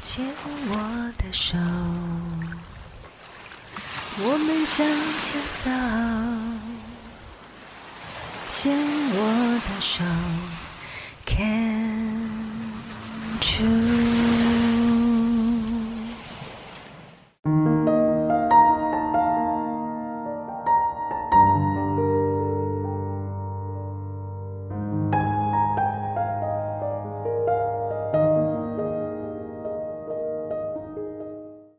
牵我的手，我们向前走。牵我的手，Can't you？。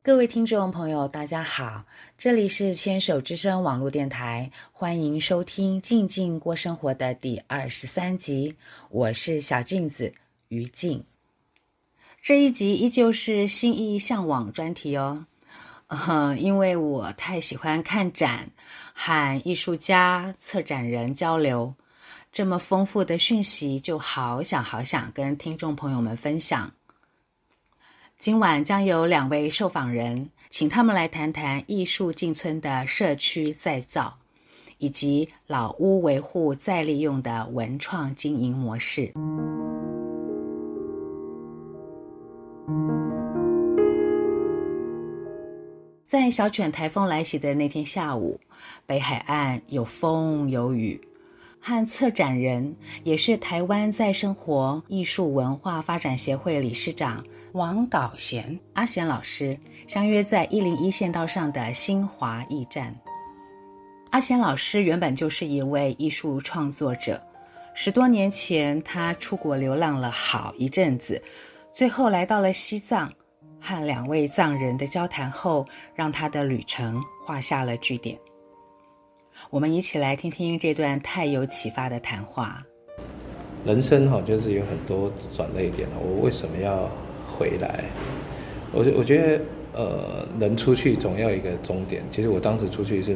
各位听众朋友，大家好，这里是牵手之声网络电台，欢迎收听《静静过生活》的第二十三集，我是小镜子于静。这一集依旧是心意向往专题哦，嗯，因为我太喜欢看展，和艺术家、策展人交流，这么丰富的讯息，就好想好想跟听众朋友们分享。今晚将有两位受访人，请他们来谈谈艺术进村的社区再造，以及老屋维护再利用的文创经营模式。在小犬台风来袭的那天下午，北海岸有风有雨。和策展人，也是台湾再生活艺术文化发展协会理事长王皋贤阿贤老师相约在一零一县道上的新华驿站。阿贤老师原本就是一位艺术创作者，十多年前他出国流浪了好一阵子，最后来到了西藏，和两位藏人的交谈后，让他的旅程画下了句点。我们一起来听听这段太有启发的谈话。人生哈，就是有很多转捩点。我为什么要回来？我觉我觉得，呃，人出去总要一个终点。其实我当时出去是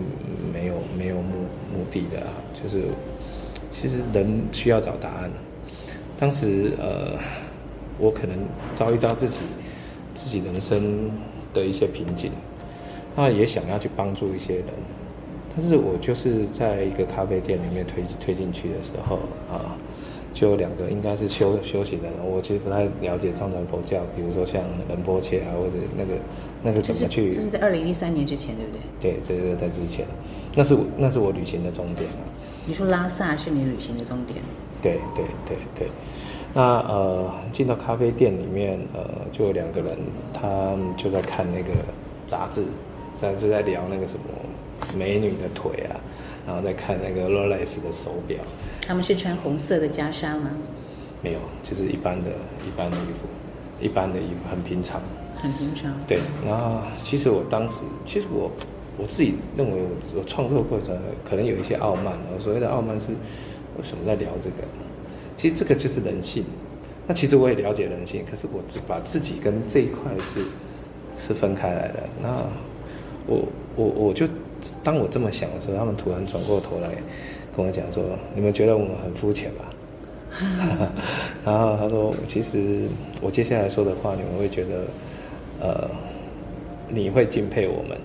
没有没有目目的的，就是其实人需要找答案。当时呃，我可能遭遇到自己自己人生的一些瓶颈，那也想要去帮助一些人。但是我就是在一个咖啡店里面推推进去的时候啊，就有两个应该是修修行的人，我其实不太了解藏传佛教，比如说像仁波切啊，或者那个那个怎么去？这是在二零一三年之前，对不对？对，这是在之前，那是我那是我旅行的终点啊。你说拉萨是你旅行的终点？对对对对。那呃，进到咖啡店里面，呃，就有两个人，他们就在看那个杂志，在就在聊那个什么。美女的腿啊，然后再看那个 Rolex 的手表。他们是穿红色的袈裟吗？没有，就是一般的、一般的衣服，一般的衣服，很平常。很平常。对，然后其实我当时，其实我我自己认为我，我创作过程可能有一些傲慢。我所谓的傲慢是，为什么在聊这个？其实这个就是人性。那其实我也了解人性，可是我只把自己跟这一块是是分开来的。那我我我就。当我这么想的时候，他们突然转过头来跟我讲说：“你们觉得我们很肤浅吧？” 然后他说：“其实我接下来说的话，你们会觉得，呃，你会敬佩我们。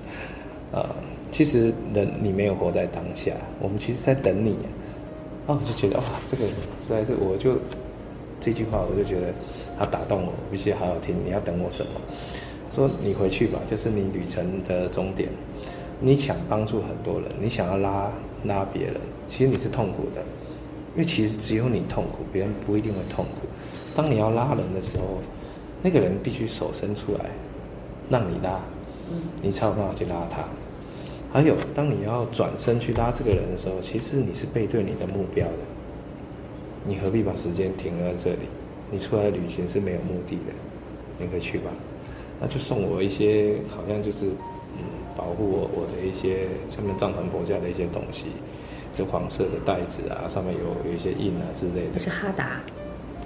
呃，其实人你没有活在当下，我们其实在等你。”啊，我就觉得哇，这个实在是，我就这句话，我就觉得他打动我，我必须好好听。你要等我什么？说你回去吧，就是你旅程的终点。你想帮助很多人，你想要拉拉别人，其实你是痛苦的，因为其实只有你痛苦，别人不一定会痛苦。当你要拉人的时候，那个人必须手伸出来，让你拉，你才有办法去拉他。还有，当你要转身去拉这个人的时候，其实你是背对你的目标的。你何必把时间停留在这里？你出来旅行是没有目的的，你可以去吧。那就送我一些，好像就是。保护我我的一些上面藏传佛教的一些东西，就黄色的袋子啊，上面有有一些印啊之类的。是哈达，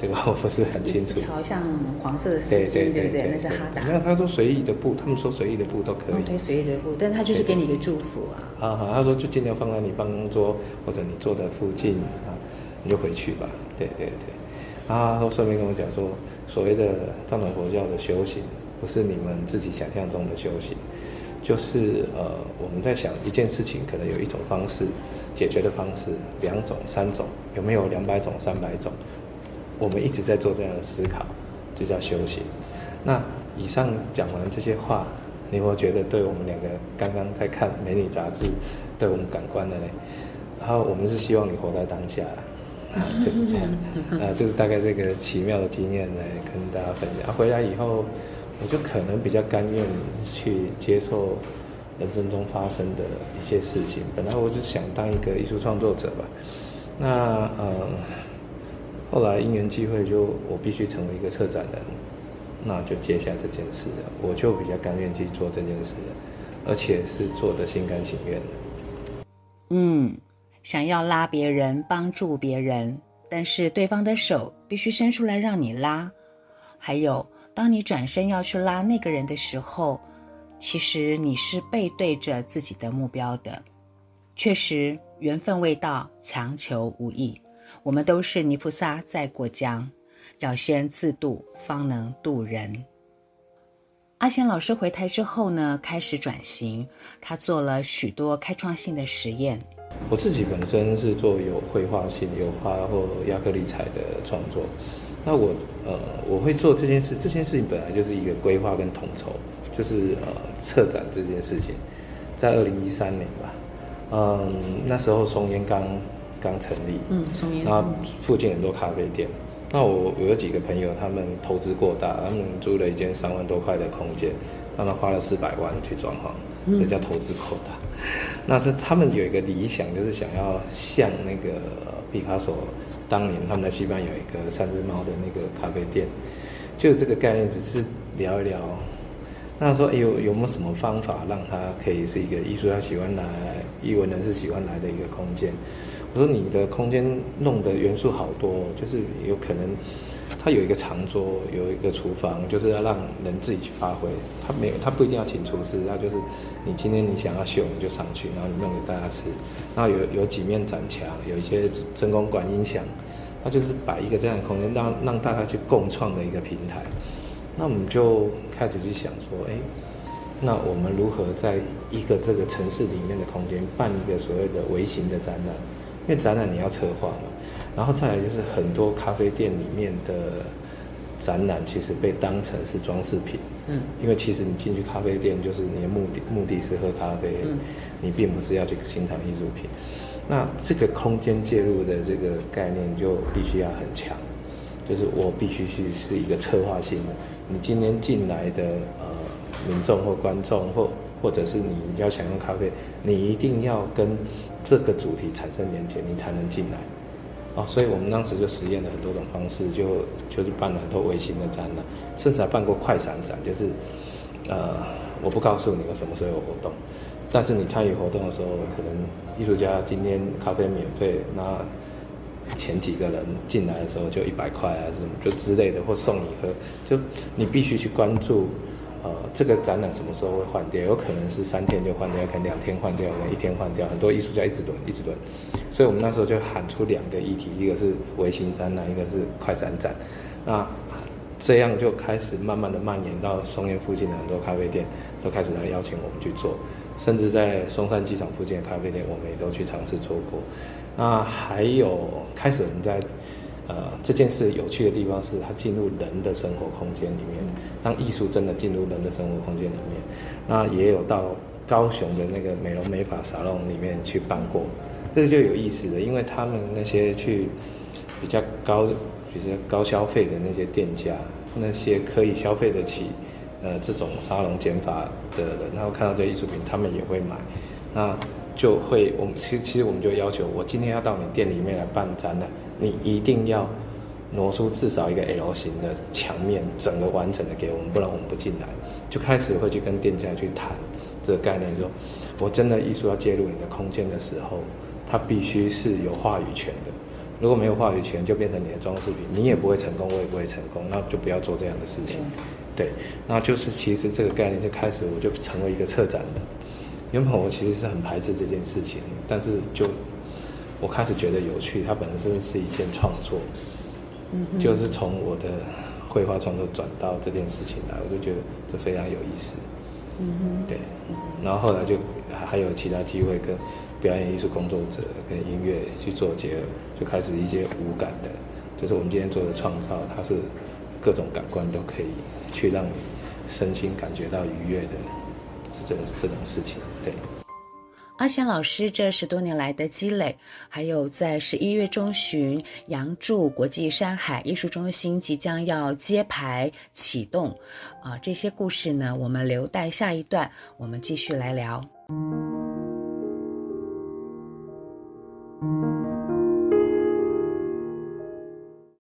这个我不是很清楚。一条像黄色的丝巾，对不对，那是哈达。没有，他说随意的布，他们说随意的布都可以。对，随意的布，但他就是给你一个祝福啊。好好，他说就尽量放在你办公桌或者你坐的附近啊，你就回去吧。对对对。然后他说顺便跟我讲说，所谓的藏传佛教的修行，不是你们自己想象中的修行。就是呃，我们在想一件事情，可能有一种方式解决的方式，两种、三种，有没有两百种、三百种？我们一直在做这样的思考，就叫修行。那以上讲完这些话，你有没有觉得对我们两个刚刚在看美女杂志对我们感官的呢？然后我们是希望你活在当下，啊，就是这样，啊，就是大概这个奇妙的经验来跟大家分享。回来以后，我就可能比较甘愿去接受人生中发生的一些事情。本来我就想当一个艺术创作者吧，那呃，后来因缘际会，就我必须成为一个策展人，那就接下这件事了。我就比较甘愿去做这件事，而且是做的心甘情愿的。嗯。想要拉别人，帮助别人，但是对方的手必须伸出来让你拉。还有，当你转身要去拉那个人的时候，其实你是背对着自己的目标的。确实，缘分未到，强求无益。我们都是泥菩萨在过江，要先自渡，方能渡人。阿贤老师回台之后呢，开始转型，他做了许多开创性的实验。我自己本身是做有绘画性、油画或亚克力彩的创作。那我呃，我会做这件事，这件事情本来就是一个规划跟统筹，就是呃，策展这件事情，在二零一三年吧，嗯，那时候松烟刚刚成立，嗯，松烟，然后附近很多咖啡店。那我我有几个朋友，他们投资过大，他们租了一间三万多块的空间，他们花了四百万去装潢，所以叫投资过大。那这他们有一个理想，就是想要像那个毕卡索当年他们在西班牙有一个三只猫的那个咖啡店，就这个概念，只是聊一聊。那说有有没有什么方法让它可以是一个艺术家喜欢来、艺文人士喜欢来的一个空间？我说你的空间弄的元素好多，就是有可能它有一个长桌，有一个厨房，就是要让人自己去发挥。他没有，他不一定要请厨师，他就是你今天你想要秀，你就上去，然后你弄给大家吃。然后有有几面展墙，有一些真空管音响，他就是摆一个这样的空间，让让大家去共创的一个平台。那我们就开始去想说，哎，那我们如何在一个这个城市里面的空间办一个所谓的微型的展览？因为展览你要策划嘛，然后再来就是很多咖啡店里面的展览，其实被当成是装饰品。嗯，因为其实你进去咖啡店，就是你的目的目的是喝咖啡，嗯，你并不是要去欣赏艺术品。那这个空间介入的这个概念就必须要很强，就是我必须是是一个策划性的。你今天进来的呃民众或观众或或者是你要享用咖啡，你一定要跟这个主题产生连接，你才能进来。哦，所以我们当时就实验了很多种方式，就就是办了很多微型的展览，甚至还办过快闪展，就是呃，我不告诉你我什么时候有活动，但是你参与活动的时候，可能艺术家今天咖啡免费，那前几个人进来的时候就一百块啊，什么就之类的，或送你喝，就你必须去关注。呃，这个展览什么时候会换掉？有可能是三天就换掉，有可能两天换掉，可能一天换掉。很多艺术家一直轮，一直轮。所以我们那时候就喊出两个议题，一个是微型展览，一个是快闪展。那这样就开始慢慢的蔓延到松烟附近的很多咖啡店，都开始来邀请我们去做。甚至在松山机场附近的咖啡店，我们也都去尝试做过。那还有开始我们在。呃，这件事有趣的地方是，它进入人的生活空间里面。当艺术真的进入人的生活空间里面，那也有到高雄的那个美容美发沙龙里面去办过，这个就有意思了，因为他们那些去比较高、比较高消费的那些店家，那些可以消费得起呃这种沙龙剪发的人，然后看到这艺术品，他们也会买，那就会我们其实其实我们就要求，我今天要到你店里面来办展览。你一定要挪出至少一个 L 型的墙面，整个完整的给我们，不然我们不进来。就开始会去跟店家去谈这个概念，说我真的艺术要介入你的空间的时候，它必须是有话语权的。如果没有话语权，就变成你的装饰品，你也不会成功，我也不会成功，那就不要做这样的事情。对，那就是其实这个概念就开始，我就成为一个策展人。原本我其实是很排斥这件事情，但是就。我开始觉得有趣，它本身是一件创作，嗯，就是从我的绘画创作转到这件事情来，我就觉得这非常有意思，嗯，对，然后后来就还有其他机会跟表演艺术工作者跟音乐去做结合，就开始一些无感的，就是我们今天做的创造，它是各种感官都可以去让你身心感觉到愉悦的这种这种事情。对，阿贤老师这十多年来的积累，还有在十一月中旬杨柱国际山海艺术中心即将要揭牌启动，啊，这些故事呢，我们留待下一段，我们继续来聊。